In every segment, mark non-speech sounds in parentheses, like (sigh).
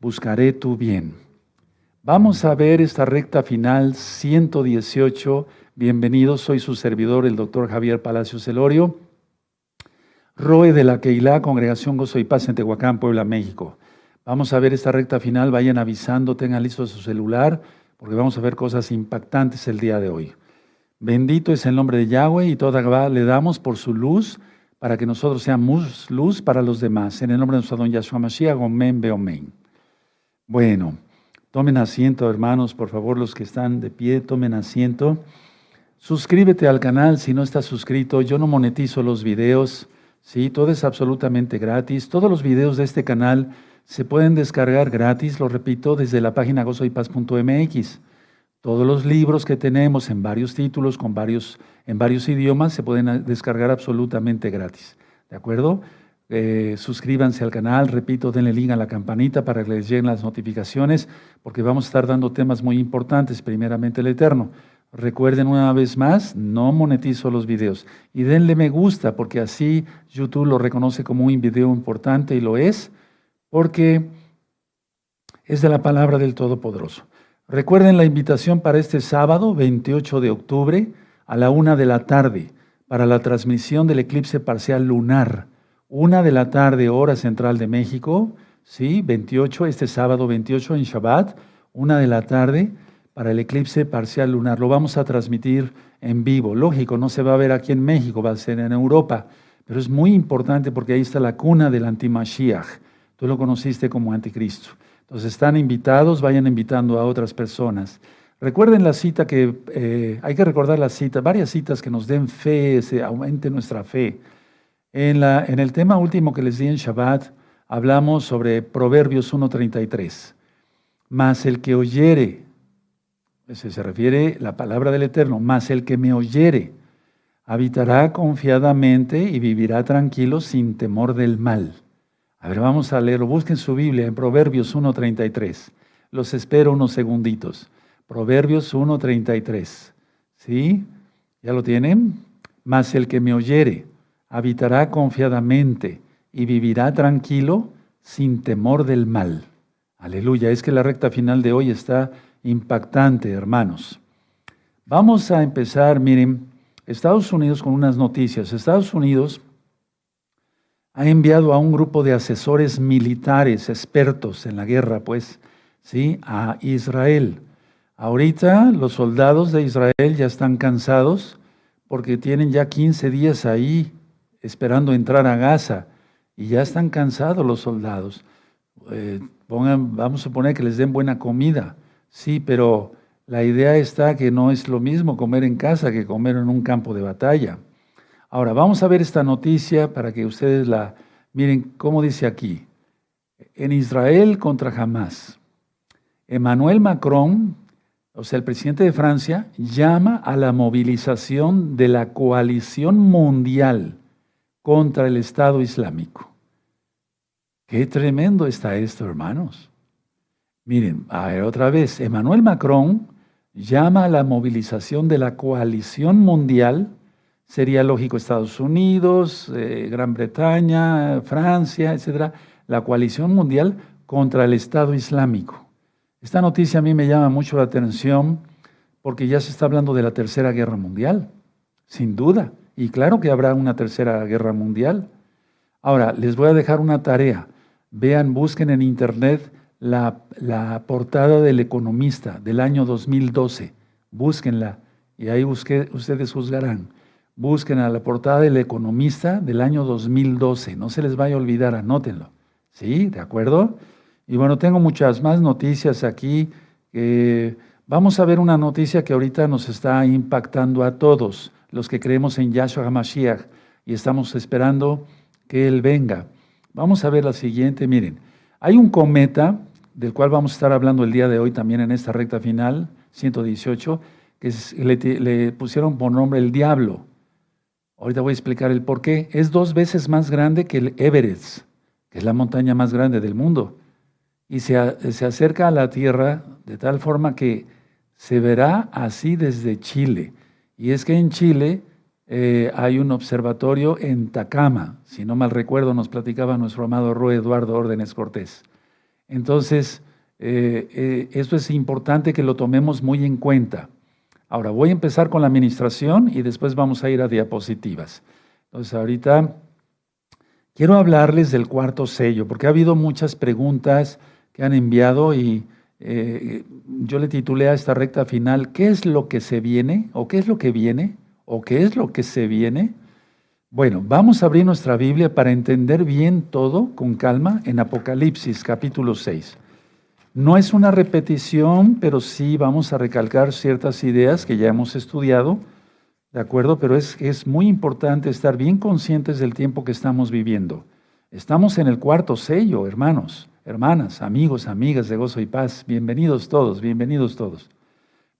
Buscaré tu bien. Vamos a ver esta recta final 118. Bienvenidos, soy su servidor, el doctor Javier Palacios Elorio, Roe de la Keilah, Congregación Gozo y Paz en Tehuacán, Puebla, México. Vamos a ver esta recta final, vayan avisando, tengan listo su celular, porque vamos a ver cosas impactantes el día de hoy. Bendito es el nombre de Yahweh y toda le damos por su luz para que nosotros seamos luz para los demás. En el nombre de nuestro don Yahshua Mashiach, Omen, Beomen. Bueno, tomen asiento, hermanos, por favor, los que están de pie, tomen asiento. Suscríbete al canal si no estás suscrito. Yo no monetizo los videos, ¿sí? Todo es absolutamente gratis. Todos los videos de este canal se pueden descargar gratis, lo repito, desde la página gozoypaz.mx. Todos los libros que tenemos en varios títulos, con varios, en varios idiomas, se pueden descargar absolutamente gratis. ¿De acuerdo? Eh, suscríbanse al canal, repito, denle link a la campanita para que les lleguen las notificaciones, porque vamos a estar dando temas muy importantes, primeramente el Eterno. Recuerden una vez más, no monetizo los videos. Y denle me gusta, porque así YouTube lo reconoce como un video importante y lo es, porque es de la palabra del Todopoderoso. Recuerden la invitación para este sábado, 28 de octubre, a la una de la tarde, para la transmisión del eclipse parcial lunar. Una de la tarde, hora central de México, ¿sí? 28, este sábado 28 en Shabbat, una de la tarde, para el eclipse parcial lunar. Lo vamos a transmitir en vivo. Lógico, no se va a ver aquí en México, va a ser en Europa, pero es muy importante porque ahí está la cuna del antimashiach. Tú lo conociste como anticristo. Entonces están invitados, vayan invitando a otras personas. Recuerden la cita que, eh, hay que recordar la cita, varias citas que nos den fe, se aumente nuestra fe. En, la, en el tema último que les di en Shabbat, hablamos sobre Proverbios 1.33. Mas el que oyere, se refiere la palabra del Eterno, mas el que me oyere, habitará confiadamente y vivirá tranquilo sin temor del mal. A ver, vamos a leerlo. Busquen su Biblia en Proverbios 1.33. Los espero unos segunditos. Proverbios 1.33. ¿Sí? ¿Ya lo tienen? Mas el que me oyere habitará confiadamente y vivirá tranquilo sin temor del mal. Aleluya. Es que la recta final de hoy está impactante, hermanos. Vamos a empezar, miren, Estados Unidos con unas noticias. Estados Unidos ha enviado a un grupo de asesores militares expertos en la guerra, pues, ¿sí? a Israel. Ahorita los soldados de Israel ya están cansados porque tienen ya 15 días ahí esperando entrar a Gaza y ya están cansados los soldados. Eh, vamos a suponer que les den buena comida, sí, pero la idea está que no es lo mismo comer en casa que comer en un campo de batalla. Ahora, vamos a ver esta noticia para que ustedes la miren cómo dice aquí. En Israel contra Hamas. Emmanuel Macron, o sea, el presidente de Francia, llama a la movilización de la coalición mundial contra el Estado Islámico. Qué tremendo está esto, hermanos. Miren, a ver otra vez, Emmanuel Macron llama a la movilización de la coalición mundial sería lógico Estados Unidos, eh, Gran Bretaña, Francia, etcétera, la coalición mundial contra el Estado Islámico. Esta noticia a mí me llama mucho la atención porque ya se está hablando de la Tercera Guerra Mundial, sin duda. Y claro que habrá una Tercera Guerra Mundial. Ahora, les voy a dejar una tarea. Vean, busquen en Internet la, la portada del Economista del año 2012. Búsquenla y ahí ustedes juzgarán. Busquen a la portada del Economista del año 2012. No se les vaya a olvidar, anótenlo. ¿Sí? ¿De acuerdo? Y bueno, tengo muchas más noticias aquí. vamos a ver una noticia que ahorita nos está impactando a todos, los que creemos en Yahshua HaMashiach y estamos esperando que Él venga. Vamos a ver la siguiente. Miren, hay un cometa del cual vamos a estar hablando el día de hoy también en esta recta final, 118, que le pusieron por nombre el diablo. Ahorita voy a explicar el por qué. Es dos veces más grande que el Everest, que es la montaña más grande del mundo. Y se, acerca a la Tierra de tal forma que se verá así desde Chile. Y es que en Chile eh, hay un observatorio en Tacama. Si no mal recuerdo, nos platicaba nuestro amado Rue Eduardo Órdenes Cortés. Entonces, eh, eh, esto es importante que lo tomemos muy en cuenta. Ahora, voy a empezar con la administración y después vamos a ir a diapositivas. Entonces, ahorita quiero hablarles del cuarto sello, porque ha habido muchas preguntas que han enviado y eh, yo le titulé a esta recta final, ¿qué es lo que se viene? ¿O qué es lo que viene? ¿O qué es lo que se viene? Bueno, vamos a abrir nuestra Biblia para entender bien todo con calma en Apocalipsis capítulo 6. No es una repetición, pero sí vamos a recalcar ciertas ideas que ya hemos estudiado, ¿de acuerdo? Pero es, es muy importante estar bien conscientes del tiempo que estamos viviendo. Estamos en el cuarto sello, hermanos, hermanas, amigos, amigas de gozo y paz. Bienvenidos todos, bienvenidos todos.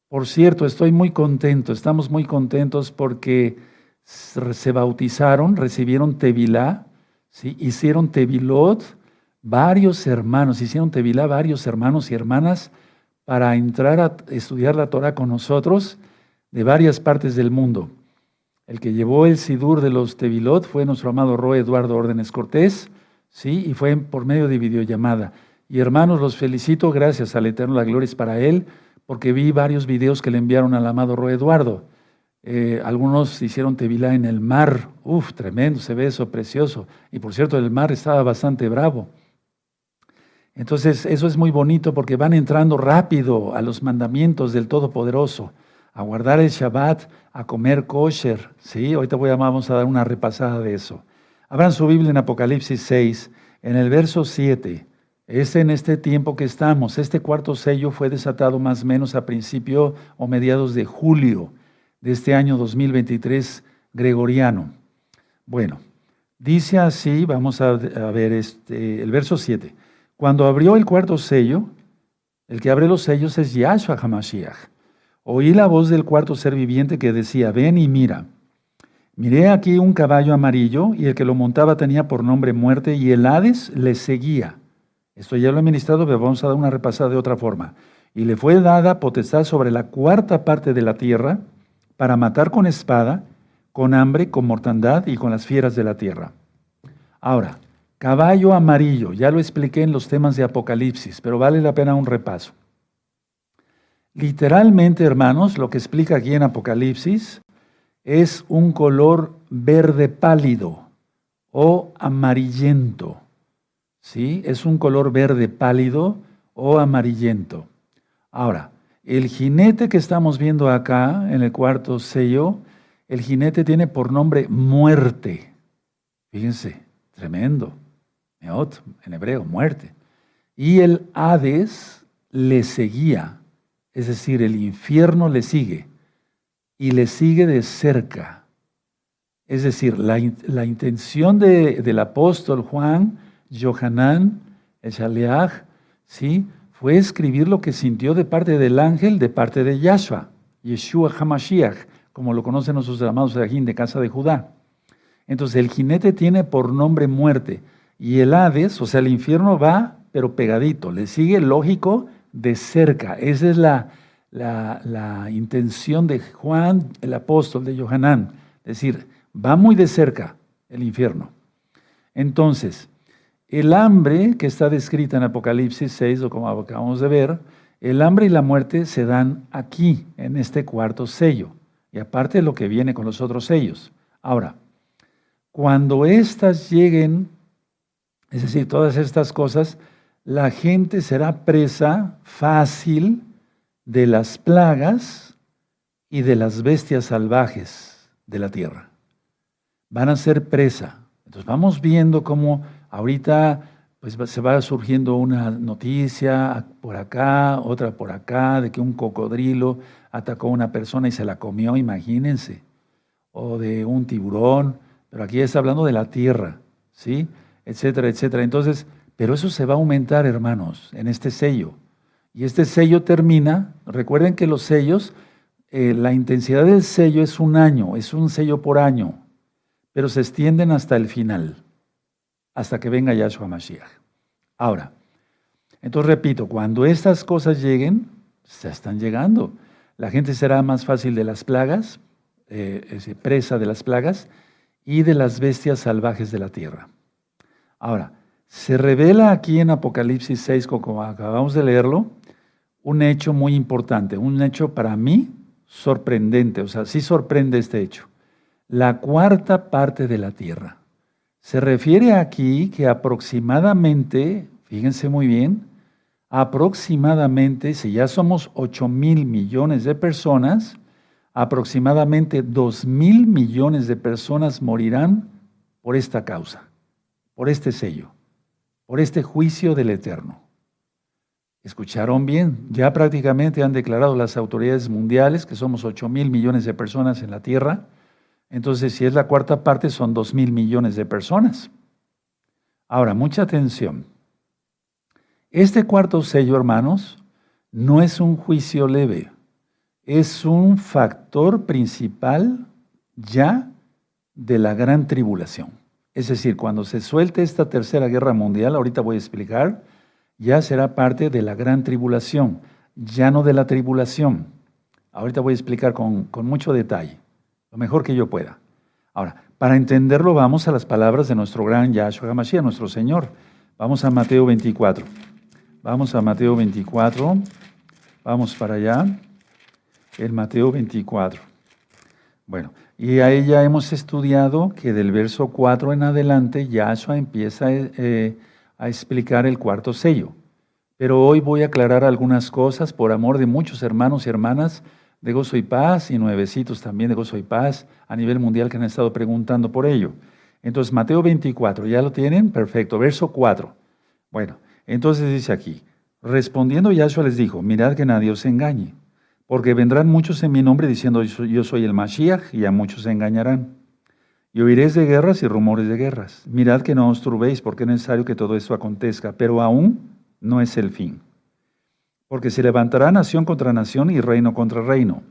Por cierto, estoy muy contento, estamos muy contentos porque se bautizaron, recibieron Tevilá, hicieron Tevilot, varios hermanos, hicieron Tevilá varios hermanos y hermanas para entrar a estudiar la Torah con nosotros de varias partes del mundo. El que llevó el Sidur de los Tevilot fue nuestro amado Roe Eduardo Órdenes Cortés, ¿sí? y fue por medio de videollamada. Y hermanos, los felicito, gracias al Eterno, la gloria es para Él, porque vi varios videos que le enviaron al amado Roe Eduardo. Eh, algunos hicieron Tevilá en el mar, uf, tremendo, se ve eso, precioso. Y por cierto, el mar estaba bastante bravo. Entonces, eso es muy bonito porque van entrando rápido a los mandamientos del Todopoderoso, a guardar el Shabbat, a comer kosher. ¿sí? Ahorita voy a, vamos a dar una repasada de eso. Abran su Biblia en Apocalipsis 6, en el verso 7. Es en este tiempo que estamos. Este cuarto sello fue desatado más o menos a principio o mediados de julio de este año 2023 gregoriano. Bueno, dice así, vamos a, ver este, el verso 7. Cuando abrió el cuarto sello, el que abre los sellos es Yahshua HaMashiach. Oí la voz del cuarto ser viviente que decía, ven y mira. Miré aquí un caballo amarillo y el que lo montaba tenía por nombre muerte y el Hades le seguía. Esto ya lo he ministrado, pero vamos a dar una repasada de otra forma. Y le fue dada potestad sobre la cuarta parte de la tierra para matar con espada, con hambre, con mortandad y con las fieras de la tierra. Ahora, Caballo amarillo, ya lo expliqué en los temas de Apocalipsis, pero vale la pena un repaso. Literalmente, hermanos, lo que explica aquí en Apocalipsis es un color verde pálido o amarillento. ¿Sí? Es un color verde pálido o amarillento. Ahora, el jinete que estamos viendo acá en el cuarto sello, el jinete tiene por nombre muerte. Fíjense, tremendo en hebreo, muerte. Y el Hades le seguía, es decir, el infierno le sigue y le sigue de cerca. Es decir, la, intención del apóstol Juan, Johanán, el Shaleach, ¿sí? fue escribir lo que sintió de parte del ángel, de parte de Yahshua, Yeshua Hamashiach, como lo conocen nuestros amados de casa de Judá. Entonces, el jinete tiene por nombre muerte. Y el Hades, o sea, el infierno va, pero pegadito, le sigue lógico de cerca. Esa es la, la, intención de Juan, el apóstol de Johanán. Es decir, va muy de cerca el infierno. Entonces, el hambre que está descrita en Apocalipsis 6, o como acabamos de ver, el hambre y la muerte se dan aquí, en este cuarto sello, y aparte de lo que viene con los otros sellos. Ahora, cuando éstas lleguen es decir, todas estas cosas, la gente será presa fácil de las plagas y de las bestias salvajes de la tierra. Van a ser presa. Entonces vamos viendo cómo ahorita pues, se va surgiendo una noticia por acá, otra por acá, de que un cocodrilo atacó a una persona y se la comió, imagínense, o de un tiburón, pero aquí está hablando de la tierra, ¿sí? Etcétera, etcétera. Entonces, pero eso se va a aumentar, hermanos, en este sello. Y este sello termina, recuerden que los sellos, eh, la intensidad del sello es un año, es un sello por año, pero se extienden hasta el final, hasta que venga Yahshua Mashiach. Ahora, entonces repito, cuando estas cosas lleguen, se están llegando. La gente será más fácil de las plagas, eh, presa de las plagas y de las bestias salvajes de la tierra. Ahora, Se revela aquí en Apocalipsis 6, como acabamos de leerlo, un hecho muy importante, un hecho para mí sorprendente, o sea, sí sorprende este hecho. La cuarta parte de la tierra. Se refiere aquí que aproximadamente, fíjense muy bien, aproximadamente, si ya somos 8 mil millones de personas, aproximadamente 2 mil millones de personas morirán por esta causa, por este sello, por este juicio del Eterno. Escucharon bien, ya prácticamente han declarado las autoridades mundiales que somos 8 mil millones de personas en la Tierra. Entonces, si es la cuarta parte, son 2 mil millones de personas. Ahora, mucha atención. Este cuarto sello, hermanos, no es un juicio leve, es un factor principal ya de la gran tribulación. Es decir, cuando se suelte esta tercera guerra mundial, ahorita voy a explicar, ya será parte de la gran tribulación, ya no de la tribulación. Ahorita voy a explicar con, mucho detalle, lo mejor que yo pueda. Ahora, para entenderlo, vamos a las palabras de nuestro gran Yahshua HaMashiach, nuestro Señor. Vamos a Mateo 24. Vamos a Mateo 24. Vamos para allá. El Mateo 24. Bueno, y ahí ya hemos estudiado que del verso 4 en adelante Yahshua empieza eh, a explicar el cuarto sello. Pero hoy voy a aclarar algunas cosas por amor de muchos hermanos y hermanas de Gozo y Paz y nuevecitos también de Gozo y Paz a nivel mundial que han estado preguntando por ello. Entonces, Mateo 24, ¿ya lo tienen? Perfecto. Verso 4. Bueno, entonces dice aquí, respondiendo Yahshua les dijo, mirad que nadie os engañe, porque vendrán muchos en mi nombre diciendo yo soy el Mashiach y a muchos se engañarán. Y oiréis de guerras y rumores de guerras. Mirad que no os turbéis porque es necesario que todo esto acontezca, pero aún no es el fin. Porque se levantará nación contra nación y reino contra reino.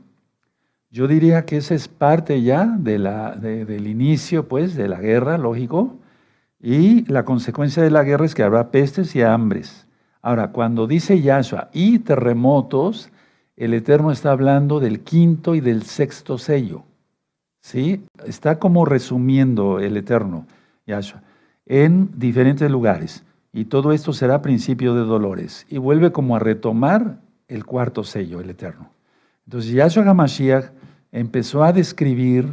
Yo diría que esa es parte ya del inicio pues, de la guerra, lógico, y la consecuencia de la guerra es que habrá pestes y hambres. Ahora, cuando dice Yahshua y terremotos, el Eterno está hablando del quinto y del sexto sello. ¿Sí? Está como resumiendo el Eterno, Yahshua, en diferentes lugares. Y todo esto será principio de dolores. Y vuelve como a retomar el cuarto sello, el Eterno. Entonces, Yahshua HaMashiach empezó a describir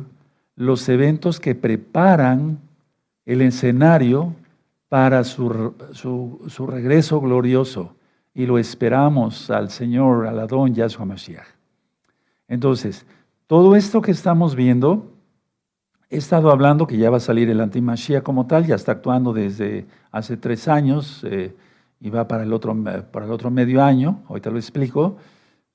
los eventos que preparan el escenario para su, su, regreso glorioso y lo esperamos al Señor, al Adón Yahshua Mashiach. Entonces, todo esto que estamos viendo, he estado hablando que ya va a salir el antimashiach como tal, ya está actuando desde hace tres años eh, y va para el, otro, para el otro medio año, ahorita lo explico,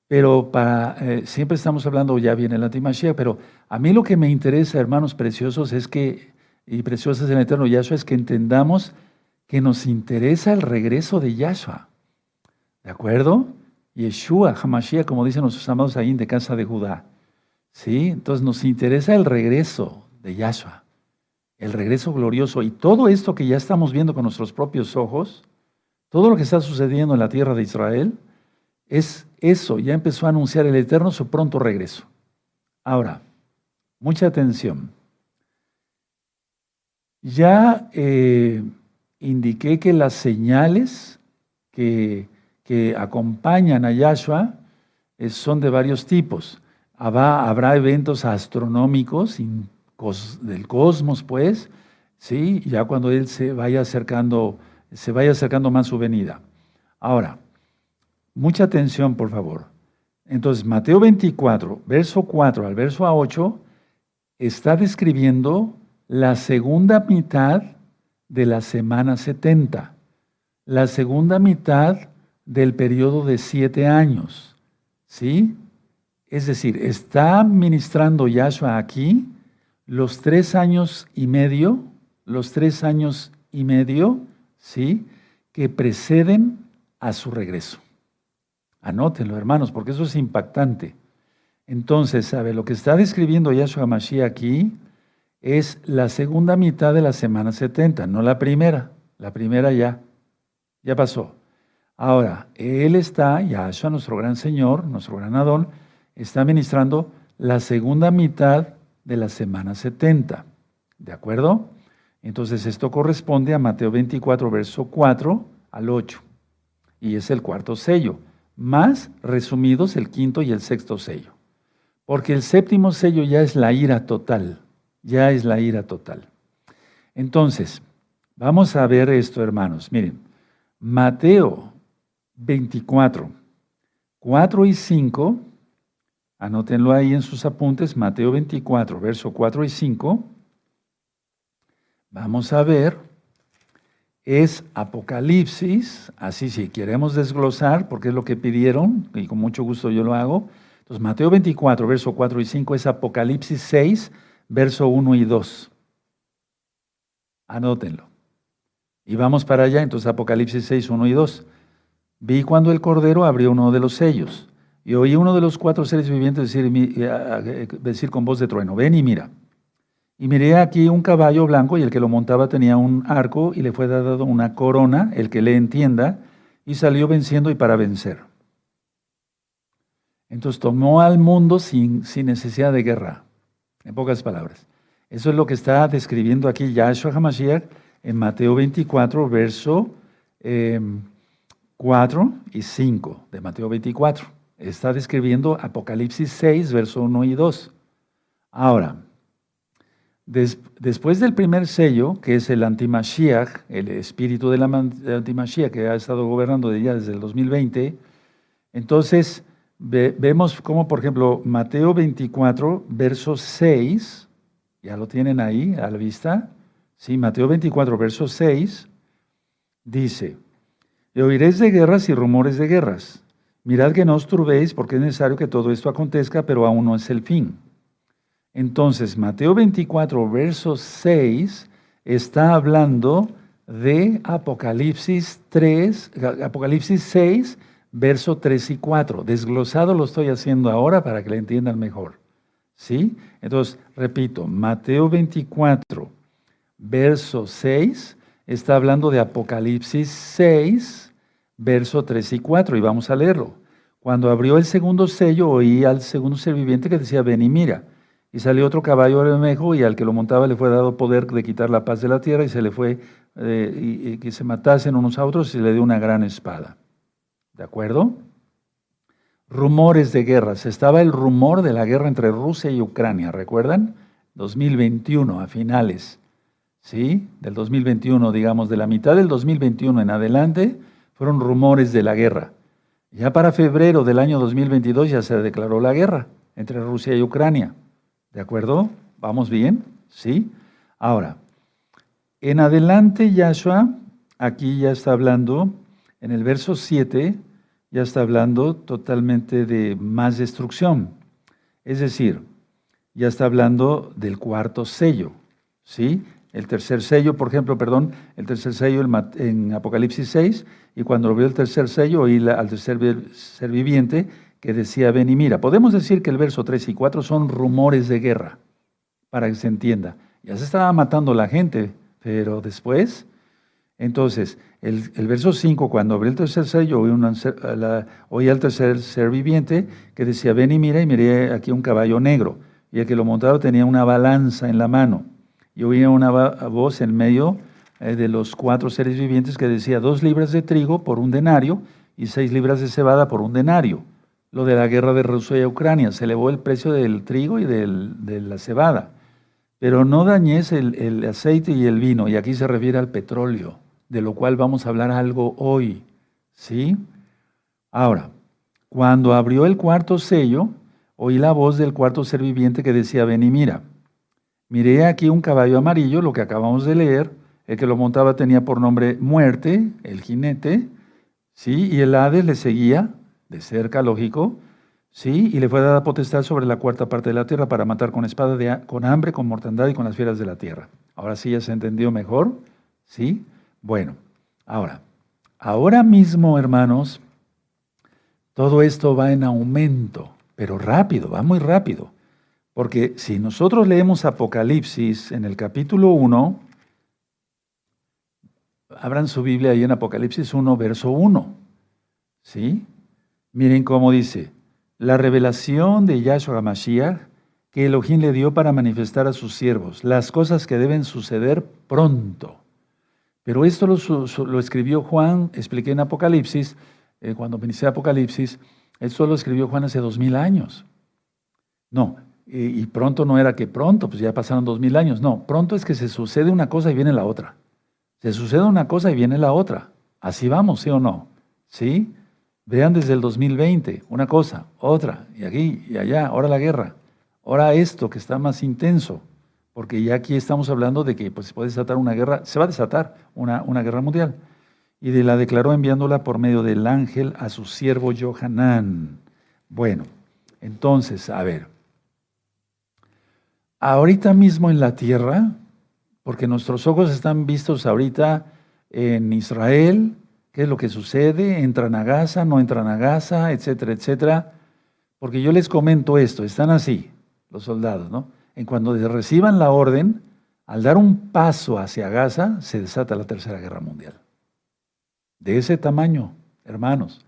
pero eh, siempre estamos hablando, ya viene el antimashiach, pero a mí lo que me interesa, hermanos preciosos, es que y preciosas en el eterno Yahshua es que entendamos que nos interesa el regreso de Yahshua. ¿De acuerdo? Yeshua, Hamashiach, como dicen nuestros amados ahí de casa de Judá. ¿Sí? Entonces nos interesa el regreso de Yahshua, el regreso glorioso. Y todo esto que ya estamos viendo con nuestros propios ojos, todo lo que está sucediendo en la tierra de Israel, es eso. Ya empezó a anunciar el Eterno su pronto regreso. Ahora, mucha atención. Ya eh, indiqué que las señales que, acompañan a Yahshua son de varios tipos. Habrá, habrá eventos astronómicos del cosmos, pues, ¿sí? ya cuando Él se vaya acercando, se vaya acercando más su venida. Ahora, mucha atención, por favor. Entonces, Mateo 24, verso 4 al verso 8, está describiendo la segunda mitad de la semana 70, la segunda mitad del periodo de siete años. ¿Sí? Es decir, está ministrando Yahshua aquí los tres años y medio, los tres años y medio, ¿sí? Que preceden a su regreso. Anótenlo, hermanos, porque eso es impactante. Entonces, ¿sabe? Lo que está describiendo Yahshua Mashiach aquí es la segunda mitad de la semana 70, no la primera. La primera ya, ya pasó. Ahora, Él está, Yahshua, nuestro gran Señor, nuestro gran Adón, está ministrando la segunda mitad de la semana 70. ¿De acuerdo? Entonces esto corresponde a Mateo 24, verso 4 al 8. Y es el cuarto sello, más resumidos el quinto y el sexto sello. Porque el séptimo sello ya es la ira total, ya es la ira total. Entonces, vamos a ver esto, hermanos. Miren, Mateo 24, 4 y 5, anótenlo ahí en sus apuntes, Mateo 24, verso 4 y 5 vamos a ver, es Apocalipsis, así si queremos desglosar, porque es lo que pidieron, y con mucho gusto yo lo hago. Entonces, Mateo 24, verso 4 y 5 es Apocalipsis 6, verso 1 y 2. Anótenlo. Y vamos para allá, entonces Apocalipsis 6, 1 y 2. Vi cuando el Cordero abrió uno de los sellos, y oí uno de los cuatro seres vivientes decir, eh, decir con voz de trueno, ven y mira. Y miré aquí un caballo blanco y el que lo montaba tenía un arco y le fue dado una corona, el que le entienda, y salió venciendo y para vencer. Entonces tomó al mundo sin, sin necesidad de guerra, en pocas palabras. Eso es lo que está describiendo aquí Yahshua HaMashiach en Mateo 24, verso 4 em, y 5 de Mateo 24. Está describiendo Apocalipsis 6, verso 1 y 2. Ahora, después del primer sello, que es el antimashiach, el espíritu del antimashiach que ha estado gobernando ya desde el 2020, entonces vemos como, por ejemplo, Mateo 24, verso 6, ya lo tienen ahí a la vista, sí, Mateo 24, verso 6, dice, y oiréis de guerras y rumores de guerras. Mirad que no os turbéis, porque es necesario que todo esto acontezca, pero aún no es el fin. Entonces, Mateo 24, verso 6, está hablando de Apocalipsis 3, Apocalipsis 6, verso 3 y 4. Desglosado lo estoy haciendo ahora para que le entiendan mejor. ¿Sí? Entonces, repito, Mateo 24, verso 6, está hablando de Apocalipsis 6, verso 3 y 4, y vamos a leerlo. Cuando abrió el segundo sello, oí al segundo ser viviente que decía, ven y mira. Y salió otro caballo bermejo y al que lo montaba le fue dado poder de quitar la paz de la tierra y se le fue eh, y, que se matasen unos a otros y le dio una gran espada. ¿De acuerdo? Rumores de guerras. Estaba el rumor de la guerra entre Rusia y Ucrania, ¿recuerdan? 2021, a finales, ¿sí? Del 2021, digamos, de la mitad del 2021 en adelante, fueron rumores de la guerra. Ya para febrero del año 2022 ya se declaró la guerra entre Rusia y Ucrania. ¿De acuerdo? ¿Vamos bien? ¿Sí? Ahora, en adelante Yahshua, aquí ya está hablando, en el verso 7, ya está hablando totalmente de más destrucción. Es decir, ya está hablando del cuarto sello. ¿Sí? El tercer sello, por ejemplo, perdón, el tercer sello en Apocalipsis 6, y cuando vio el tercer sello, oí al tercer ser viviente que decía, ven y mira. Podemos decir que el verso 3 y 4 son rumores de guerra, para que se entienda. Ya se estaba matando la gente, pero después, entonces, el, verso 5, cuando abrió el tercer sello, oí, al tercer ser viviente que decía, ven y mira, y miré aquí un caballo negro, y el que lo montaba tenía una balanza en la mano. Y oía una voz en medio eh, de los cuatro seres vivientes que decía, dos libras de trigo por un denario y seis libras de cebada por un denario lo de la guerra de Rusia y Ucrania. Se elevó el precio del trigo y de la cebada. Pero no dañes el, el, aceite y el vino, y aquí se refiere al petróleo, de lo cual vamos a hablar algo hoy. ¿Sí? Ahora, cuando abrió el cuarto sello, oí la voz del cuarto ser viviente que decía, ven y mira. Miré aquí un caballo amarillo, lo que acabamos de leer, el que lo montaba tenía por nombre muerte, el jinete, ¿sí? Y el Hades le seguía de cerca, lógico, sí, y le fue dada potestad sobre la cuarta parte de la tierra para matar con espada, de, con hambre, con mortandad y con las fieras de la tierra. Ahora sí ya se entendió mejor, ¿sí? Bueno, ahora, ahora mismo, hermanos, todo esto va en aumento, pero rápido, va muy rápido. Porque si nosotros leemos Apocalipsis en el capítulo 1, abran su Biblia ahí en Apocalipsis 1, verso 1. ¿Sí? Miren cómo dice, la revelación de Yahshua Mashiach, que Elohim le dio para manifestar a sus siervos, las cosas que deben suceder pronto. Pero esto lo, escribió Juan, expliqué en Apocalipsis, eh, cuando inicié Apocalipsis, esto lo escribió Juan hace dos mil años. No, y, pronto no era que pronto, pues ya pasaron dos mil años. No, pronto es que se sucede una cosa y viene la otra. Se sucede una cosa y viene la otra. Así vamos, ¿sí o no? ¿Sí? Vean desde el 2020, una cosa, otra, y aquí y allá, ahora la guerra. Ahora esto que está más intenso, porque ya aquí estamos hablando de que pues, se puede desatar una guerra, se va a desatar una, una guerra mundial. Y de la declaró enviándola por medio del ángel a su siervo Johanán. Bueno, entonces, a ver, ahorita mismo en la tierra, porque nuestros ojos están vistos ahorita en Israel, qué es lo que sucede, entran a Gaza, no entran a Gaza, etcétera, etcétera. Porque yo les comento esto, están así los soldados, ¿no? En cuando reciban la orden, al dar un paso hacia Gaza, se desata la Tercera Guerra Mundial. De ese tamaño, hermanos.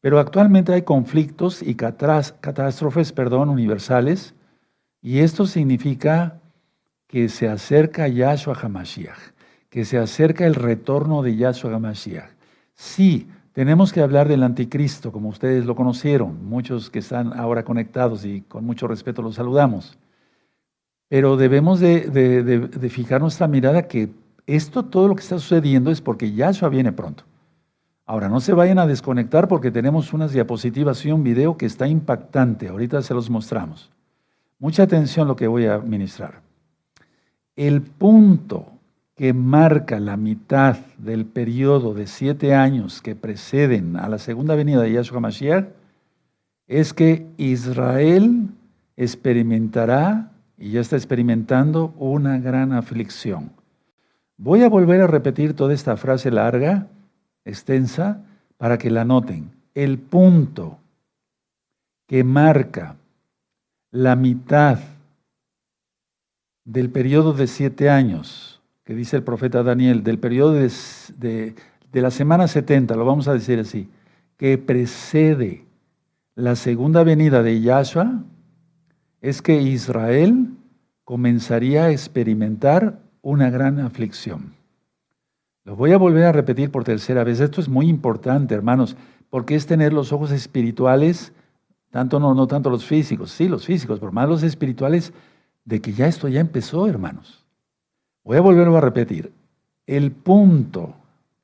Pero actualmente hay conflictos y catástrofes, perdón, universales, y esto significa que se acerca Yahshua HaMashiach, que se acerca el retorno de Yahshua HaMashiach. Sí, tenemos que hablar del anticristo, como ustedes lo conocieron, muchos que están ahora conectados y con mucho respeto los saludamos. Pero debemos de, fijar nuestra mirada que esto, todo lo que está sucediendo es porque Yahshua viene pronto. Ahora, no se vayan a desconectar porque tenemos unas diapositivas y un video que está impactante. Ahorita se los mostramos. Mucha atención lo que voy a ministrar. El punto que marca la mitad del periodo de siete años que preceden a la segunda venida de Yahshua Mashiach es que Israel experimentará, y ya está experimentando, una gran aflicción. Voy a volver a repetir toda esta frase larga, extensa, para que la noten. El punto que marca la mitad del periodo de siete años que dice el profeta Daniel, del periodo de, la semana 70, lo vamos a decir así, que precede la segunda venida de Yahshua, es que Israel comenzaría a experimentar una gran aflicción. Lo voy a volver a repetir por tercera vez. Esto es muy importante, hermanos, porque es tener los ojos espirituales, tanto no, no tanto los físicos, sí, los físicos, pero más los espirituales, de que ya esto ya empezó, hermanos. Voy a volverlo a repetir. El punto,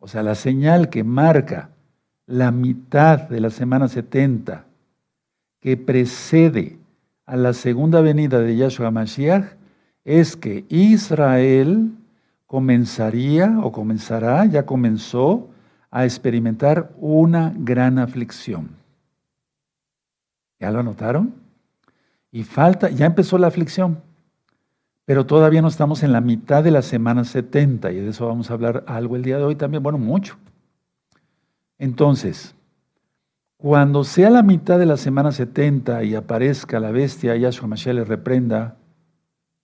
o sea, la señal que marca la mitad de la semana 70 que precede a la segunda venida de Yahshua Mashiach es que Israel comenzaría o comenzará, ya comenzó a experimentar una gran aflicción. ¿Ya lo anotaron? Y falta, ya empezó la aflicción. Pero todavía no estamos en la mitad de la semana 70 y de eso vamos a hablar algo el día de hoy también, bueno, mucho. Entonces, cuando sea la mitad de la semana 70 y aparezca la bestia, Yahshua Mashiach le reprenda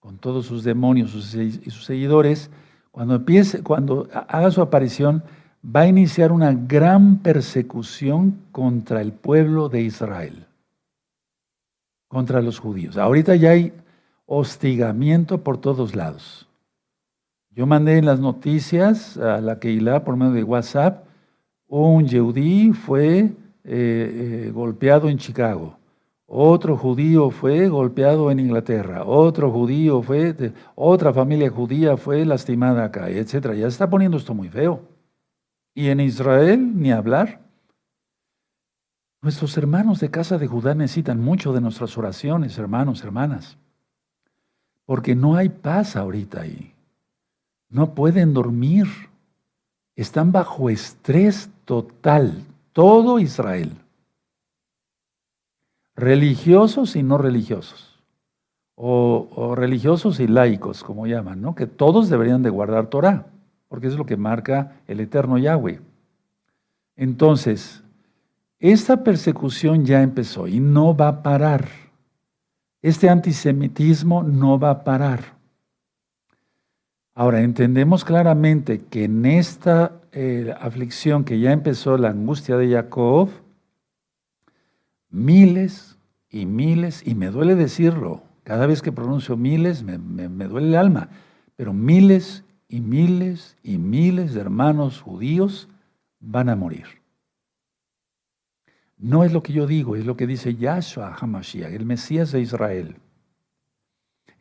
con todos sus demonios y sus seguidores, cuando empiece, cuando haga su aparición, va a iniciar una gran persecución contra el pueblo de Israel, contra los judíos. Ahorita ya hay hostigamiento por todos lados. Yo mandé en las noticias a la Keilah por medio de WhatsApp, un yehudí fue eh, eh, golpeado en Chicago, otro judío fue golpeado en Inglaterra, otro judío fue, otra familia judía fue lastimada acá, etc. Ya se está poniendo esto muy feo. Y en Israel, ni hablar. Nuestros hermanos de casa de Judá necesitan mucho de nuestras oraciones, hermanos, hermanas porque no hay paz ahorita ahí. No pueden dormir. Están bajo estrés total, todo Israel. Religiosos y no religiosos. O, religiosos y laicos, como llaman, ¿no? Que todos deberían de guardar Torah, porque es lo que marca el eterno Yahweh. Entonces, esta persecución ya empezó y no va a parar. Este antisemitismo no va a parar. Ahora, entendemos claramente que en esta eh, aflicción que ya empezó la angustia de Jacob, miles y miles, y me duele decirlo, Cada vez que pronuncio miles me, me duele el alma, pero miles y miles y miles de hermanos judíos van a morir. No es lo que yo digo, es lo que dice Yahshua HaMashiach, el Mesías de Israel.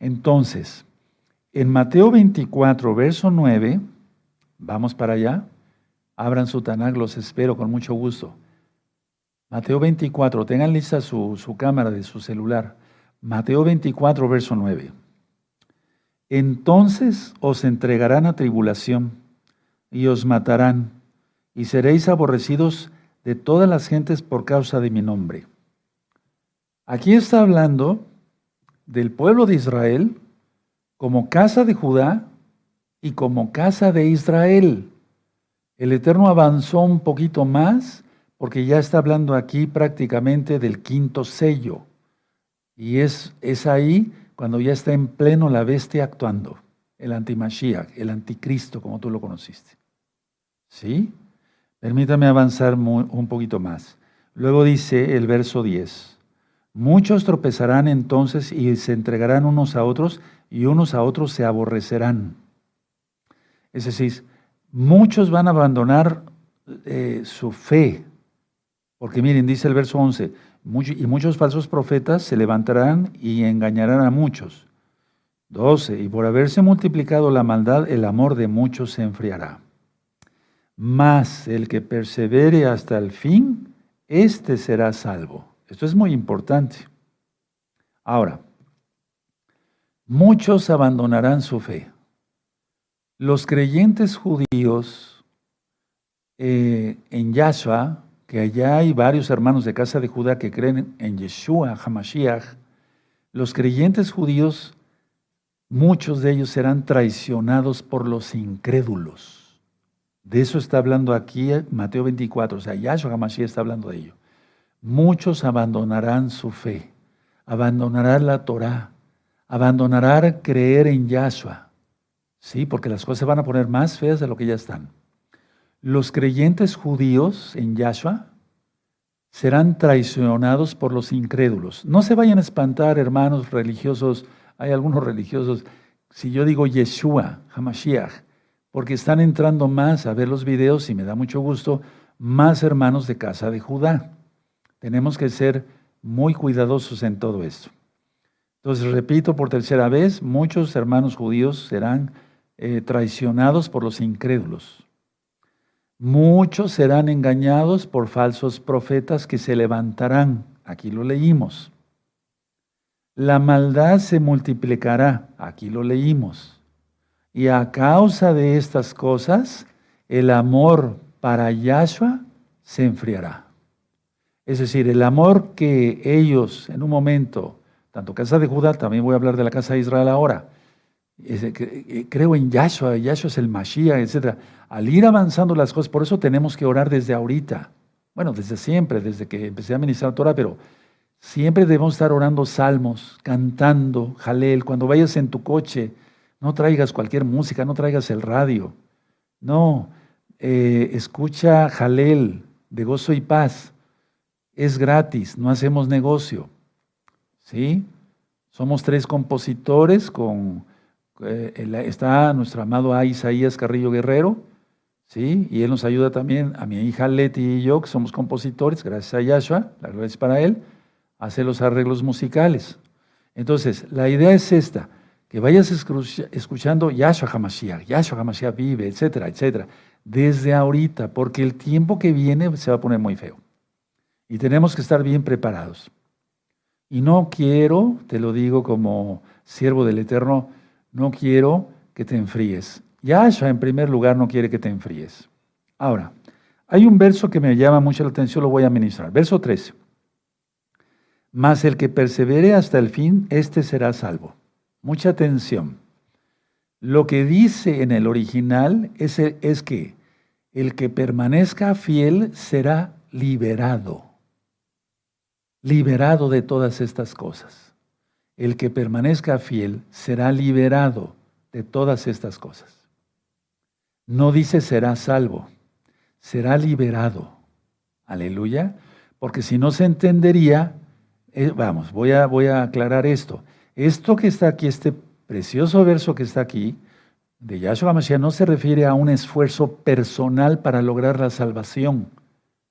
Entonces, en Mateo 24, verso 9, vamos para allá. Abran su Tanakh, los espero con mucho gusto. Mateo 24, tengan lista su, su cámara de su celular. Mateo 24, verso 9. Entonces os entregarán a tribulación y os matarán y seréis aborrecidos de todas las gentes por causa de mi nombre. Aquí está hablando del pueblo de Israel como casa de Judá y como casa de Israel. El Eterno avanzó un poquito más porque ya está hablando aquí prácticamente del quinto sello. Y es, es ahí cuando ya está en pleno la bestia actuando, el antimashiach, el anticristo, como tú lo conociste. ¿Sí? Permítame avanzar un poquito más. Luego dice el verso 10. Muchos tropezarán entonces y se entregarán unos a otros y unos a otros se aborrecerán. Es decir, muchos van a abandonar eh, su fe. Porque miren, dice el verso 11, y muchos falsos profetas se levantarán y engañarán a muchos. 12. Y por haberse multiplicado la maldad, el amor de muchos se enfriará. Mas el que persevere hasta el fin, éste será salvo. Esto es muy importante. Ahora, muchos abandonarán su fe. Los creyentes judíos eh, en Yahshua, que allá hay varios hermanos de casa de Judá que creen en Yeshua, Hamashiach, los creyentes judíos, muchos de ellos serán traicionados por los incrédulos. De eso está hablando aquí Mateo 24, o sea, Yahshua HaMashiach está hablando de ello. Muchos abandonarán su fe, abandonarán la Torah, abandonarán creer en Yahshua. Sí, porque las cosas se van a poner más feas de lo que ya están. Los creyentes judíos en Yahshua serán traicionados por los incrédulos. No se vayan a espantar, hermanos religiosos. Hay algunos religiosos. Si yo digo Yeshua, Hamashiach, porque están entrando más a ver los videos y me da mucho gusto, más hermanos de casa de Judá. Tenemos que ser muy cuidadosos en todo esto. Entonces, repito por tercera vez, muchos hermanos judíos serán eh, traicionados por los incrédulos. Muchos serán engañados por falsos profetas que se levantarán. Aquí lo leímos. La maldad se multiplicará. Aquí lo leímos. Y a causa de estas cosas, el amor para Yahshua se enfriará. Es decir, el amor que ellos en un momento, tanto casa de Judá, también voy a hablar de la casa de Israel ahora, eh, creo en Yahshua, Yahshua es el Mashiach, etc. Al ir avanzando las cosas, por eso tenemos que orar desde ahorita. Bueno, desde siempre, desde que empecé a ministrar Torah, pero siempre debemos estar orando salmos, cantando, jalel, cuando vayas en tu coche, no traigas cualquier música, no traigas el radio. No, eh, escucha Jalel de gozo y paz. Es gratis, no hacemos negocio. ¿Sí? Somos tres compositores con... Eh, está nuestro amado A. Isaías Carrillo Guerrero, ¿sí? Y él nos ayuda también, a mi hija Leti y yo, que somos compositores, gracias a Yahshua, la gloria es para él, hace los arreglos musicales. Entonces, la idea es esta que vayas escuchando Yahshua HaMashiach, Yahshua HaMashiach vive, etcétera, etcétera, desde ahorita, porque el tiempo que viene se va a poner muy feo. Y tenemos que estar bien preparados. Y no quiero, te lo digo como siervo del Eterno, no quiero que te enfríes. Yahshua en primer lugar no quiere que te enfríes. Ahora, hay un verso que me llama mucho la atención, lo voy a ministrar. Verso 13. Mas el que persevere hasta el fin, éste será salvo. Mucha atención. Lo que dice en el original es, que el que permanezca fiel será liberado. Liberado de todas estas cosas. El que permanezca fiel será liberado de todas estas cosas. No dice será salvo, será liberado. Aleluya. Porque si no se entendería, eh, vamos, voy a, voy a aclarar esto Esto que está aquí, este precioso verso que está aquí, de Yahshua Mashiach, no se refiere a un esfuerzo personal para lograr la salvación.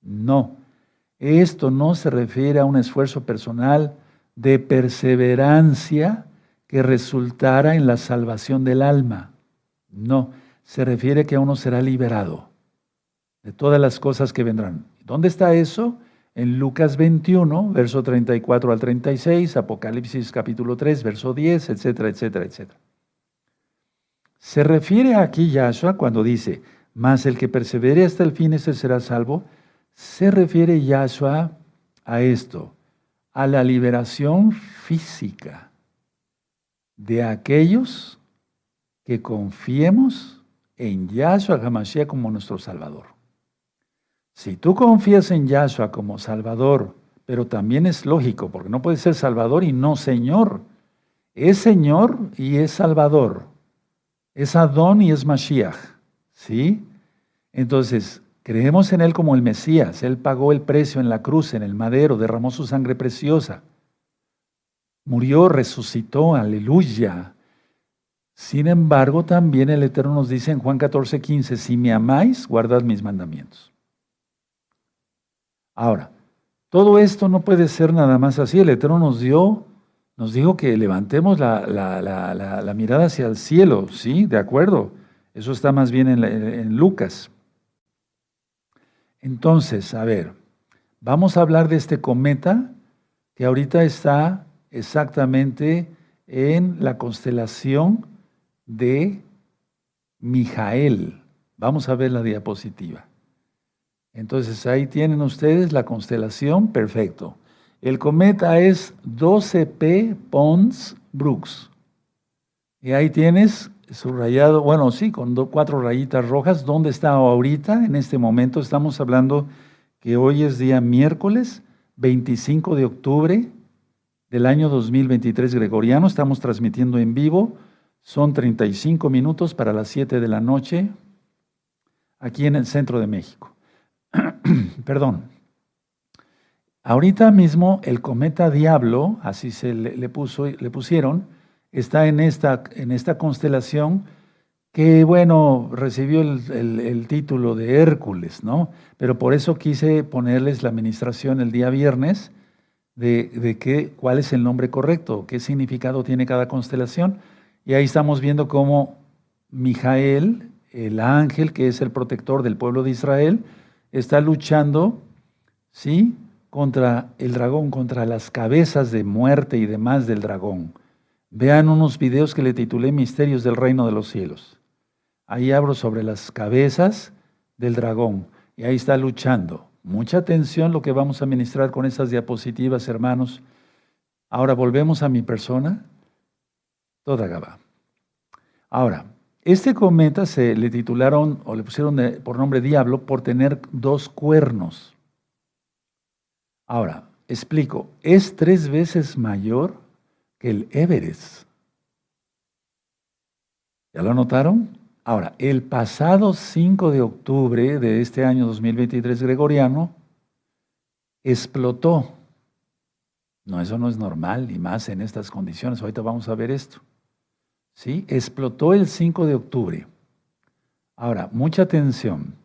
No. Esto no se refiere a un esfuerzo personal de perseverancia que resultara en la salvación del alma. No, se refiere a que uno será liberado de todas las cosas que vendrán. ¿Dónde está eso? En Lucas 21, verso 34 al 36, Apocalipsis capítulo 3, verso 10, etcétera, etcétera, etcétera. Se refiere aquí Yahshua cuando dice, mas el que persevere hasta el fin, ese será salvo. Se refiere Yahshua a esto, a la liberación física de aquellos que confiemos en Yahshua HaMashiach como nuestro Salvador. Si tú confías en Yahshua como Salvador, pero también es lógico, porque no puede ser Salvador y no Señor. Es Señor y es Salvador. Es Adón y es Mashiach. ¿Sí? Entonces, creemos en Él como el Mesías. Él pagó el precio en la cruz, en el madero, derramó su sangre preciosa. Murió, resucitó, aleluya. Sin embargo, también el Eterno nos dice en Juan 14, 15, si me amáis, guardad mis mandamientos. Ahora, todo esto no puede ser nada más así. El Eterno nos dio, nos dijo que levantemos la, mirada hacia el cielo, ¿sí? De acuerdo. Eso está más bien en, en Lucas. Entonces, a ver, vamos a hablar de este cometa que ahorita está exactamente en la constelación de Mijael. Vamos a ver la diapositiva. Entonces ahí tienen ustedes la constelación, perfecto. El cometa es 12P Pons Brooks. Y ahí tienes subrayado, bueno, sí, con cuatro rayitas rojas. ¿Dónde está ahorita? En este momento estamos hablando que hoy es día miércoles 25 de octubre del año 2023 gregoriano. Estamos transmitiendo en vivo. Son 35 minutos para las 7 de la noche aquí en el centro de México. (clears throat) Perdón. Ahorita mismo el cometa Diablo, así se le, puso, le pusieron, está en esta, en esta constelación que, bueno, recibió el, título de Hércules, ¿no? Pero por eso quise ponerles la administración el día viernes de, de qué, cuál es el nombre correcto, qué significado tiene cada constelación. Y ahí estamos viendo cómo Mijael, el ángel que es el protector del pueblo de Israel, está luchando, ¿sí? Contra el dragón, contra las cabezas de muerte y demás del dragón. Vean unos videos que le titulé Misterios del Reino de los Cielos. Ahí abro sobre las cabezas del dragón y ahí está luchando. Mucha atención lo que vamos a ministrar con estas diapositivas, hermanos. Ahora volvemos a mi persona. Toda Gaba. Ahora, este cometa se le titularon o le pusieron por nombre Diablo por tener dos cuernos. Ahora, explico, es tres veces mayor que el Everest. ¿Ya lo notaron? Ahora, el pasado 5 de octubre de este año 2023 gregoriano, explotó. No, eso no es normal, y más en estas condiciones. Ahorita vamos a ver esto. ¿Sí? Explotó el 5 de octubre. Ahora, mucha atención.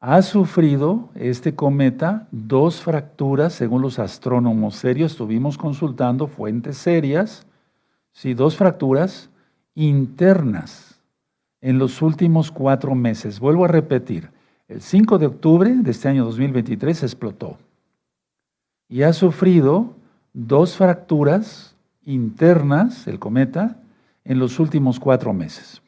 Ha sufrido este cometa dos fracturas, según los astrónomos serios, estuvimos consultando fuentes serias, sí, dos fracturas internas en los últimos cuatro meses. Vuelvo a repetir, el 5 de octubre de este año 2023 explotó y ha sufrido dos fracturas internas, el cometa, en los últimos cuatro meses.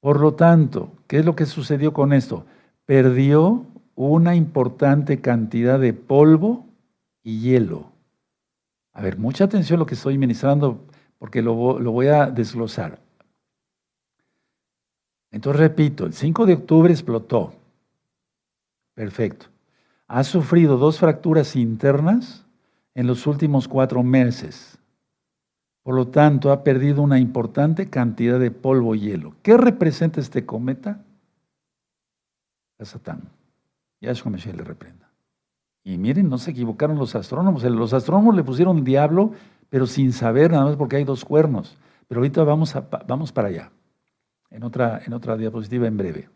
Por lo tanto, ¿qué es lo que sucedió con esto? Perdió una importante cantidad de polvo y hielo. A ver, mucha atención a lo que estoy ministrando porque lo, voy a desglosar. Entonces, repito, el 5 de octubre explotó. Perfecto. Ha sufrido dos fracturas internas en los últimos cuatro meses. Por lo tanto, ha perdido una importante cantidad de polvo y hielo. ¿Qué representa este cometa? A Satán. Yahshua le reprenda. Y miren, no se equivocaron los astrónomos. Los astrónomos le pusieron diablo pero sin saber nada más porque hay dos cuernos. Pero ahorita vamos, vamos para allá, en otra, en otra diapositiva en breve.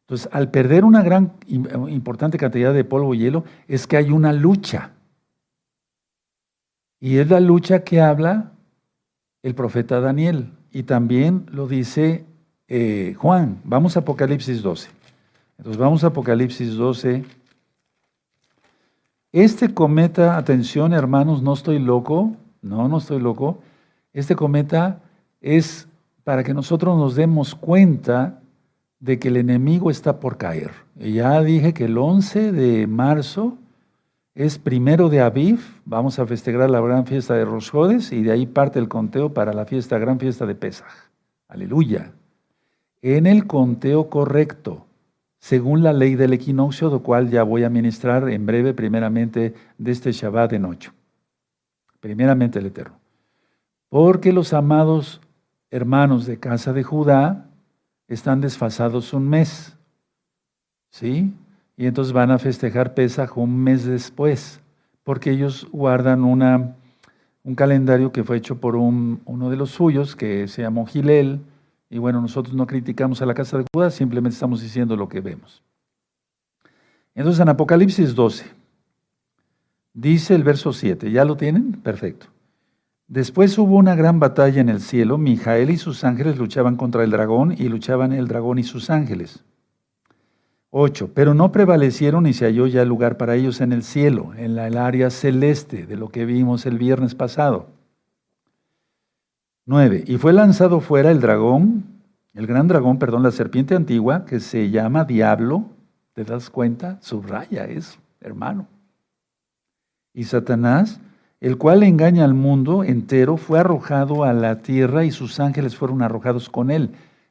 Entonces, al perder una gran importante cantidad de polvo y hielo, es que hay una lucha. Y es la lucha que habla el profeta Daniel. Y también lo dice eh, Juan. Vamos a Apocalipsis 12. Entonces vamos a Apocalipsis 12. Este cometa, atención hermanos, no estoy loco, no, no estoy loco. Este cometa es para que nosotros nos demos cuenta de que el enemigo está por caer. Ya dije que el 11 de marzo es primero de Aviv, vamos a festejar la gran fiesta de Rosjodes y de ahí parte el conteo para la fiesta, gran fiesta de Pesaj. Aleluya. En el conteo correcto, según la ley del equinoccio, lo cual ya voy a ministrar en breve, primeramente de este Shabbat en ocho. Primeramente el Eterno. Porque los amados hermanos de casa de Judá están desfasados un mes. ¿Sí? Y entonces van a festejar Pesaj un mes después, porque ellos guardan una, un calendario que fue hecho por un, uno de los suyos, que se llamó Gilel, y bueno, nosotros no criticamos a la casa de Judá, simplemente estamos diciendo lo que vemos. Entonces en Apocalipsis 12, dice el verso 7, ¿ya lo tienen? Perfecto. Después hubo una gran batalla en el cielo, Mijael y sus ángeles luchaban contra el dragón y luchaban el dragón y sus ángeles. 8. Pero no prevalecieron y se halló ya lugar para ellos en el cielo, en el área celeste de lo que vimos el viernes pasado. 9. Y fue lanzado fuera el dragón, el gran dragón, perdón, la serpiente antigua, que se llama Diablo. ¿Te das cuenta? Subraya eso, hermano. Y Satanás, el cual engaña al mundo entero, fue arrojado a la tierra y sus ángeles fueron arrojados con él.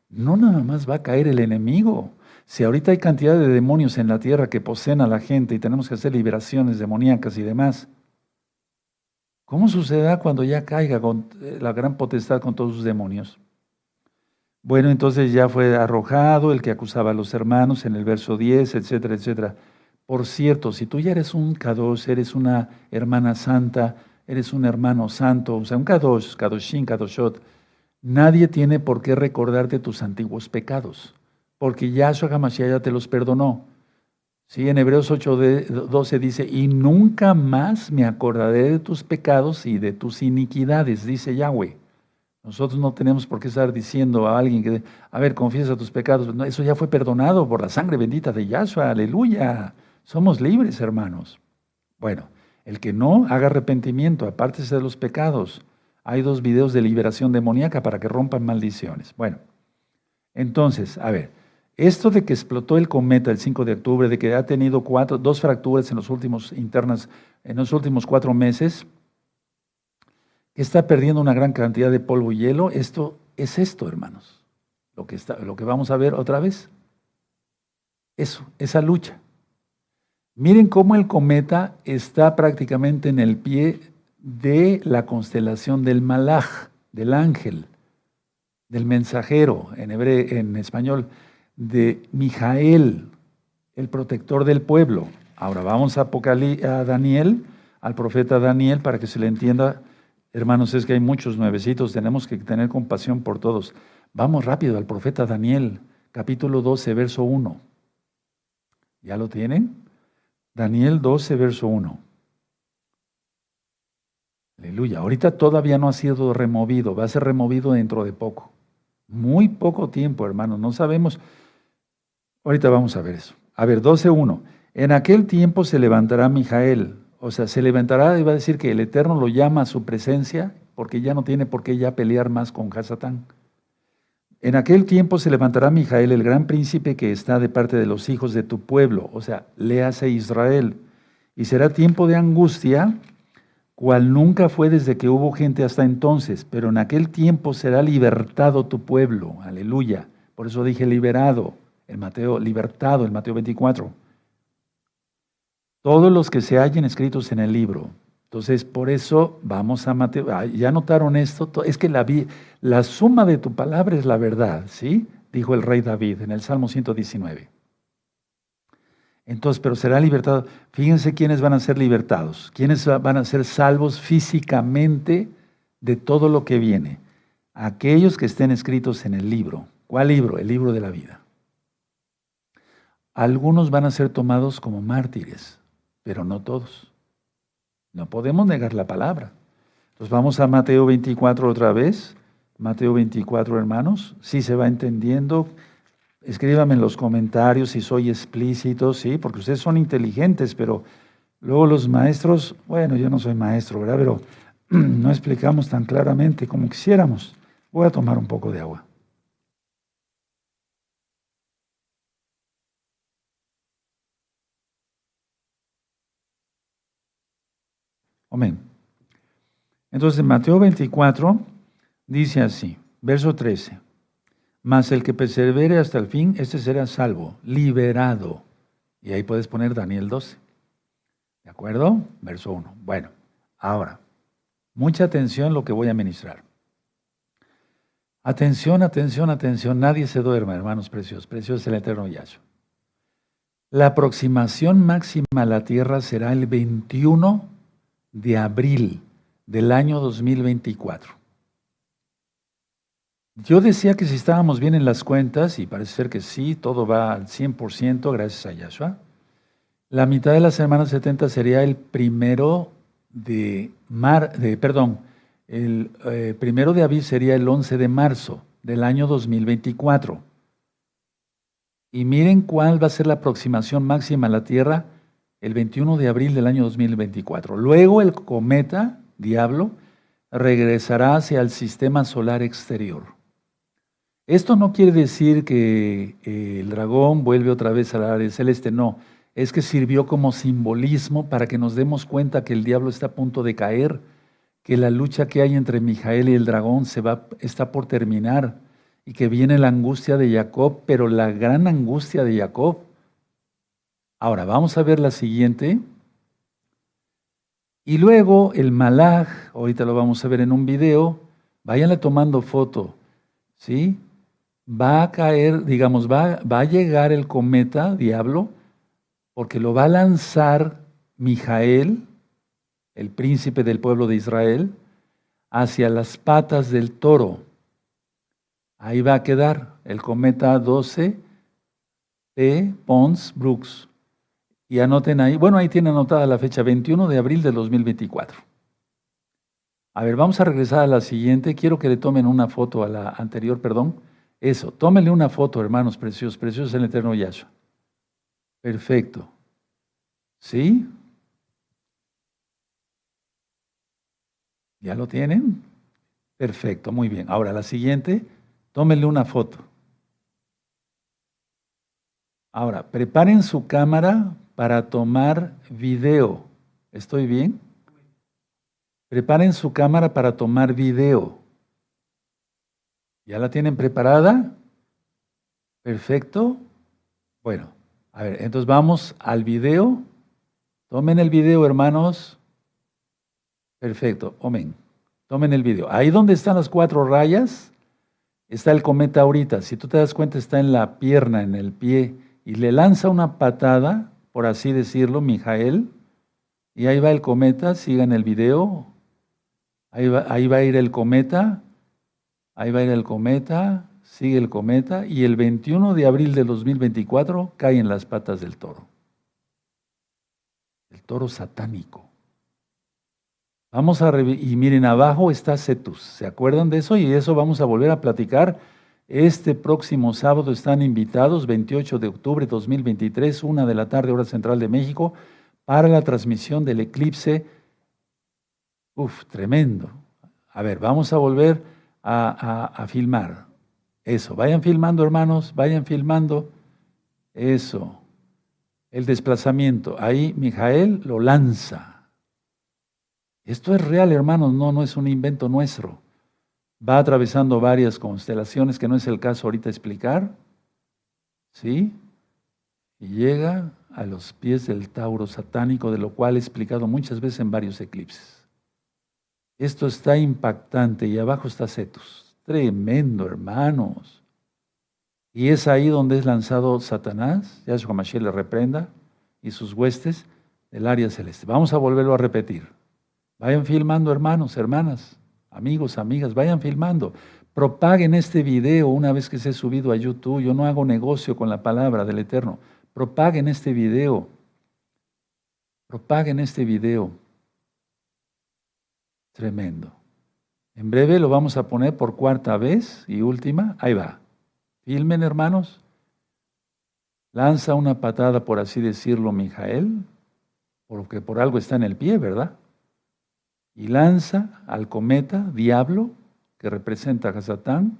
No nada más va a caer el enemigo, si ahorita hay cantidad de demonios en la tierra que poseen a la gente y tenemos que hacer liberaciones demoníacas y demás, ¿cómo sucederá cuando ya caiga eh, la gran potestad con todos sus demonios? Bueno, entonces ya fue arrojado el que acusaba a los hermanos en el verso 10, etcétera, etcétera. Por cierto, si tú ya eres un Kadosh, eres una hermana santa, eres un hermano santo, o sea, un Kadosh, Kadoshin, Kadoshot, nadie tiene por qué recordarte tus antiguos pecados porque Yahshua Hamashiach ya te los perdonó. Sí, en Hebreos 8:12 dice, y nunca más me acordaré de tus pecados y de tus iniquidades, dice Yahweh. Nosotros no tenemos por qué estar diciendo a alguien que, a ver, confiesa tus pecados. eso ya fue perdonado por la sangre bendita de Yahshua, aleluya. Somos libres, hermanos. Bueno, el que no haga arrepentimiento, apártese de los pecados. Hay dos videos de liberación demoníaca para que rompan maldiciones. Bueno, entonces, a ver, esto de que explotó el cometa el 5 de octubre, de que ha tenido cuatro, dos fracturas en los últimos internas, en los últimos cuatro meses, que está perdiendo una gran cantidad de polvo y hielo, esto es esto, hermanos. Lo que, está, lo que vamos a ver otra vez. Eso, esa lucha. Miren cómo el cometa está prácticamente en el pie de la constelación del Malaj, del ángel, del mensajero en, hebreo, en español de Mijael, el protector del pueblo. Ahora vamos a, Daniel, al profeta Daniel, para que se le entienda. Hermanos, es que hay muchos nuevecitos, tenemos que tener compasión por todos. Vamos rápido al profeta Daniel, capítulo 12, verso 1. ¿Ya lo tienen? Daniel 12, verso 1. Aleluya. Ahorita todavía no ha sido removido, va a ser removido dentro de poco. Muy poco tiempo, hermanos. No sabemos Ahorita vamos a ver eso. A ver, 12.1. En aquel tiempo se levantará Mijael. O sea, se levantará y va a decir que el Eterno lo llama a su presencia porque ya no tiene por qué ya pelear más con Hasatán. En aquel tiempo se levantará Mijael, el gran príncipe que está de parte de los hijos de tu pueblo, o sea, le hace Israel. Y será tiempo de angustia, cual nunca fue desde que hubo gente hasta entonces, pero en aquel tiempo será libertado tu pueblo. Aleluya. Por eso dije liberado el Mateo libertado, el Mateo 24. Todos los que se hallen escritos en el libro. Entonces, por eso vamos a Mateo. ¿Ya notaron esto? Es que la, la suma de tu palabra es la verdad, ¿sí? Dijo el rey David en el Salmo 119. Entonces, pero será libertado. Fíjense quiénes van a ser libertados, quiénes van a ser salvos físicamente de todo lo que viene. Aquellos que estén escritos en el libro. ¿Cuál libro? El libro de la vida. Algunos van a ser tomados como mártires, pero no todos. No podemos negar la palabra. Entonces vamos a Mateo 24 otra vez. Mateo 24, hermanos. Si se va entendiendo, escríbame en los comentarios si soy explícito, sí, porque ustedes son inteligentes, pero luego los maestros, bueno, yo no soy maestro, ¿verdad? Pero (clears throat) no explicamos tan claramente como quisiéramos. Voy a tomar un poco de agua. Amén. Entonces, en Mateo 24 dice así, verso 13. Mas el que persevere hasta el fin, este será salvo, liberado. Y ahí puedes poner Daniel 12. ¿De acuerdo? Verso 1. Bueno, ahora, mucha atención lo que voy a ministrar. Atención, atención, atención. Nadie se duerma, hermanos preciosos. Precioso es el eterno Yahshua. La aproximación máxima a la tierra será el 21 de abril del año 2024. Yo decía que si estábamos bien en las cuentas, y parece ser que sí, todo va al 100% gracias a Yahshua, la mitad de la semana 70 sería el primero de, mar, de perdón, el eh, primero de abril sería el 11 de marzo del año 2024. Y miren cuál va a ser la aproximación máxima a la Tierra el 21 de abril del año 2024. Luego el cometa, Diablo, regresará hacia el sistema solar exterior. Esto no quiere decir que eh, el dragón vuelve otra vez al área celeste, no. Es que sirvió como simbolismo para que nos demos cuenta que el diablo está a punto de caer, que la lucha que hay entre Mijael y el dragón se va, está por terminar y que viene la angustia de Jacob, pero la gran angustia de Jacob. Ahora, vamos a ver la siguiente. Y luego el malaj, ahorita lo vamos a ver en un video, váyanle tomando foto, ¿sí? va a caer, digamos, va, va, a llegar el cometa, diablo, porque lo va a lanzar Mijael, el príncipe del pueblo de Israel, hacia las patas del toro. Ahí va a quedar el cometa 12 P. Pons Brooks. Y anoten ahí, bueno, ahí tiene anotada la fecha 21 de abril de 2024. A ver, vamos a regresar a la siguiente. Quiero que le tomen una foto a la anterior, perdón. Eso, tómenle una foto, hermanos preciosos, preciosos el eterno Yahshua. Perfecto. ¿Sí? ¿Ya lo tienen? Perfecto, muy bien. Ahora la siguiente, tómenle una foto. Ahora, preparen su cámara para tomar video. ¿Estoy bien? Preparen su cámara para tomar video. ¿Ya la tienen preparada? Perfecto. Bueno, a ver, entonces vamos al video. Tomen el video, hermanos. Perfecto, amén. Tomen el video. Ahí donde están las cuatro rayas, está el cometa ahorita. Si tú te das cuenta, está en la pierna, en el pie, y le lanza una patada, por así decirlo, Mijael, y ahí va el cometa, sigan el video. Ahí va, ahí va a ir el cometa, Ahí va a ir el cometa, sigue el cometa y el 21 de abril de 2024 cae en las patas del toro. El toro satánico. Vamos a y miren abajo está Cetus. ¿Se acuerdan de eso? Y eso vamos a volver a platicar. Este próximo sábado están invitados, 28 de octubre de 2023, una de la tarde, hora central de México, para la transmisión del eclipse. Uf, tremendo. A ver, vamos a volver a, filmar. Eso, vayan filmando hermanos, vayan filmando. Eso. El desplazamiento. Ahí Mijael lo lanza. Esto es real, hermanos, no, no es un invento nuestro. Va atravesando varias constelaciones que no es el caso ahorita explicar. ¿Sí? Y llega a los pies del Tauro satánico, de lo cual he explicado muchas veces en varios eclipses. Esto está impactante y abajo está Cetus. Tremendo, hermanos. Y es ahí donde es lanzado Satanás, Yahshua Mashiach le reprenda, y sus huestes del área celeste. Vamos a volverlo a repetir. Vayan filmando, hermanos, hermanas, amigos, amigas, vayan filmando. Propaguen este video una vez que se ha subido a YouTube. Yo no hago negocio con la palabra del Eterno. Propaguen este video. Propaguen este video. Tremendo. En breve lo vamos a poner por cuarta vez y última. Ahí va. Filmen, hermanos. Lanza una patada, por así decirlo, Mijael, porque por algo está en el pie, ¿verdad? Y lanza al cometa, diablo, que representa a Satán,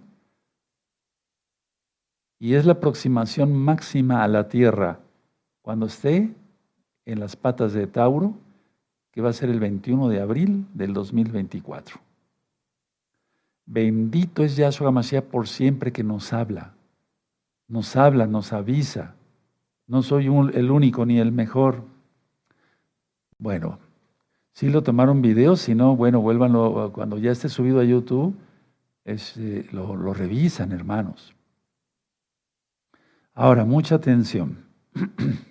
y es la aproximación máxima a la Tierra cuando esté en las patas de Tauro, que va a ser el 21 de abril del 2024. Bendito es Yahshua Mashiach por siempre que nos habla, nos habla, nos avisa. No soy el único ni el mejor. Bueno, si lo tomaron video, si no, bueno, vuélvanlo cuando ya esté subido a YouTube eh, lo, revisan, hermanos. Ahora, mucha atención. (clears throat)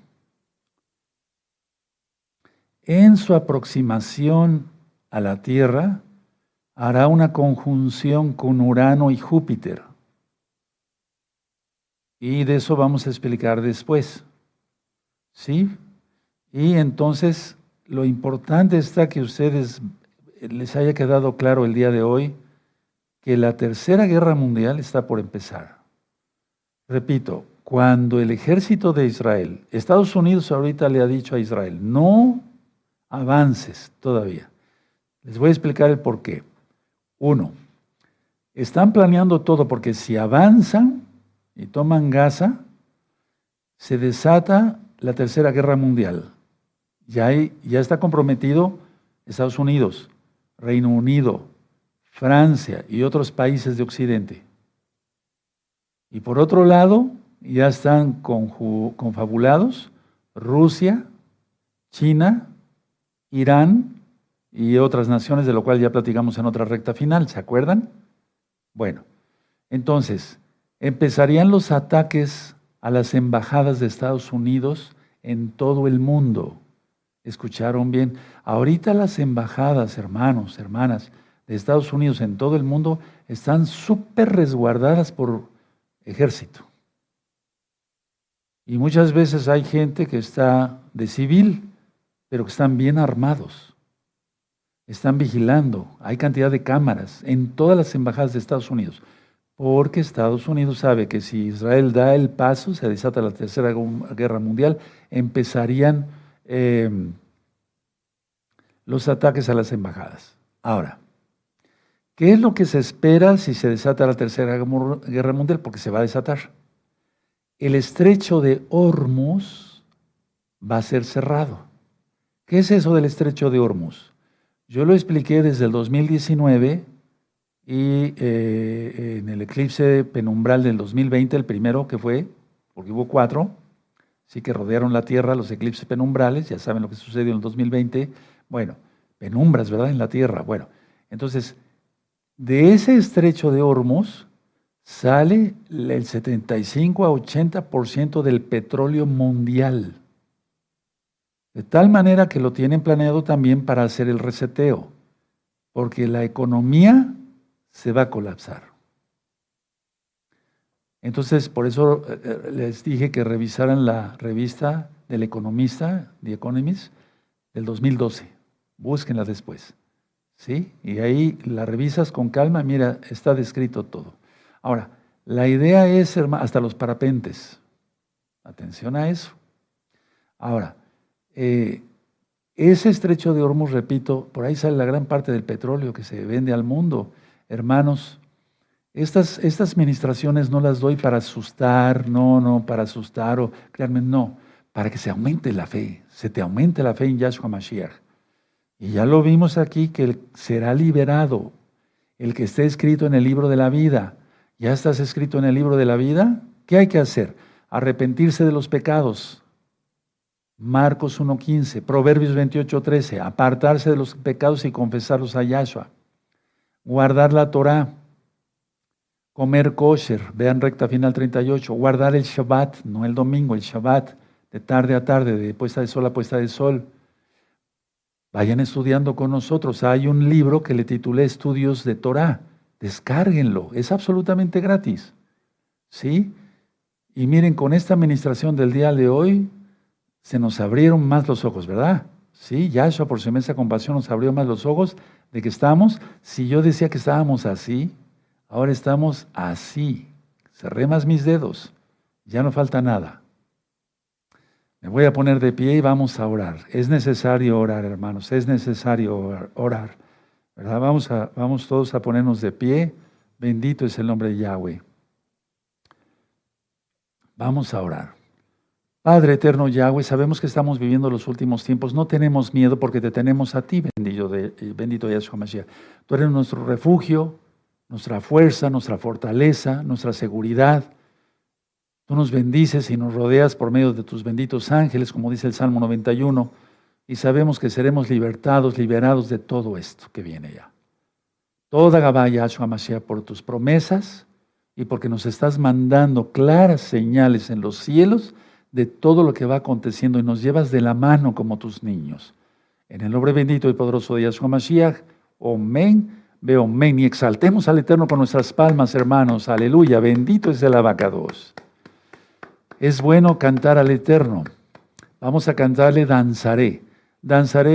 en su aproximación a la Tierra, hará una conjunción con Urano y Júpiter. Y de eso vamos a explicar después. ¿Sí? Y entonces lo importante está que ustedes les haya quedado claro el día de hoy que la tercera guerra mundial está por empezar. Repito, cuando el ejército de Israel, Estados Unidos ahorita le ha dicho a Israel, no avances todavía. Les voy a explicar el por qué. Uno, están planeando todo porque si avanzan y toman Gaza, se desata la tercera guerra mundial. Ya, está comprometido Estados Unidos, Reino Unido, Francia y otros países de Occidente. Y por otro lado, ya están confabulados Rusia, China, Irán y otras naciones, de lo cual ya platicamos en otra recta final, ¿se acuerdan? Bueno, entonces, empezarían los ataques a las embajadas de Estados Unidos en todo el mundo. ¿Escucharon bien? Ahorita las embajadas, hermanos, hermanas, de Estados Unidos en todo el mundo están súper resguardadas por ejército. Y muchas veces hay gente que está de civil, pero que están bien armados. Están vigilando. Hay cantidad de cámaras en todas las embajadas de Estados Unidos. Porque Estados Unidos sabe que si Israel da el paso, se desata la Tercera Guerra Mundial, empezarían eh, los ataques a las embajadas. Ahora, ¿Qué es lo que se espera si se desata la Tercera Guerra Mundial? Porque se va a desatar. El estrecho de Hormuz va a ser cerrado. ¿Qué es eso del estrecho de Hormuz? Yo lo expliqué desde el 2019 y eh, en el eclipse penumbral del 2020, el primero que fue, porque hubo cuatro, que rodearon la Tierra los eclipses penumbrales, ya saben lo que sucedió en el 2020. Bueno, penumbras, ¿verdad? En la Tierra. Bueno, entonces de ese estrecho de Hormuz sale el 75 a 80% del petróleo mundial. De tal manera que lo tienen planeado también para hacer el reseteo, porque la economía se va a colapsar. Entonces, por eso eh, eh, les dije que revisaran la revista del economista, The Economist, del 2012. Búsquenla después. ¿sí? Y ahí la revisas con calma, mira, está descrito todo. Ahora, la idea es, hasta los parapentes. Atención a eso. Ahora, eh, ese estrecho de Hormuz, repito, por ahí sale la gran parte del petróleo que se vende al mundo. Hermanos, estas, estas administraciones no las doy para asustar, no, no, para asustar o créanme, no, para que se aumente la fe, se te aumente la fe en Yahshua Mashiach. Y ya lo vimos aquí que será liberado el que esté escrito en el libro de la vida. ¿Ya estás escrito en el libro de la vida? ¿Qué hay que hacer? Arrepentirse de los pecados. Marcos 1.15, Proverbios 28.13, apartarse de los pecados y confesarlos a Yahshua. Guardar la Torah. Comer kosher, vean recta final 38. Guardar el Shabbat, no el domingo, el Shabbat de tarde a tarde, de puesta de sol a puesta de sol. Vayan estudiando con nosotros. Hay un libro que le titulé Estudios de Torah. Descárguenlo, es absolutamente gratis. ¿Sí? Y miren, con esta administración del día de hoy, se nos abrieron más los ojos, ¿verdad? Sí, Yahshua por su inmensa compasión nos abrió más los ojos de que estamos. Si yo decía que estábamos así, ahora estamos así. Cerré más mis dedos, ya no falta nada. Me voy a poner de pie y vamos a orar. Es necesario orar, hermanos, es necesario orar. ¿verdad? Vamos, a, vamos todos a ponernos de pie. Bendito es el nombre de Yahweh. Vamos a orar. Padre eterno Yahweh, sabemos que estamos viviendo los últimos tiempos. No tenemos miedo porque te tenemos a ti, bendito, bendito Yahshua Mashiach. Tú eres nuestro refugio, nuestra fuerza, nuestra fortaleza, nuestra seguridad. Tú nos bendices y nos rodeas por medio de tus benditos ángeles, como dice el Salmo 91, y sabemos que seremos libertados, liberados de todo esto que viene ya. Toda Gabá Yahshua Mashiach por tus promesas, y porque nos estás mandando claras señales en los cielos de todo lo que va aconteciendo y nos llevas de la mano como tus niños. En el nombre bendito y poderoso de Yahshua Mashiach, Omen, veo Omen y exaltemos al Eterno con nuestras palmas, hermanos. Aleluya, bendito es el abacados. Es bueno cantar al Eterno. Vamos a cantarle Danzaré. Danzaré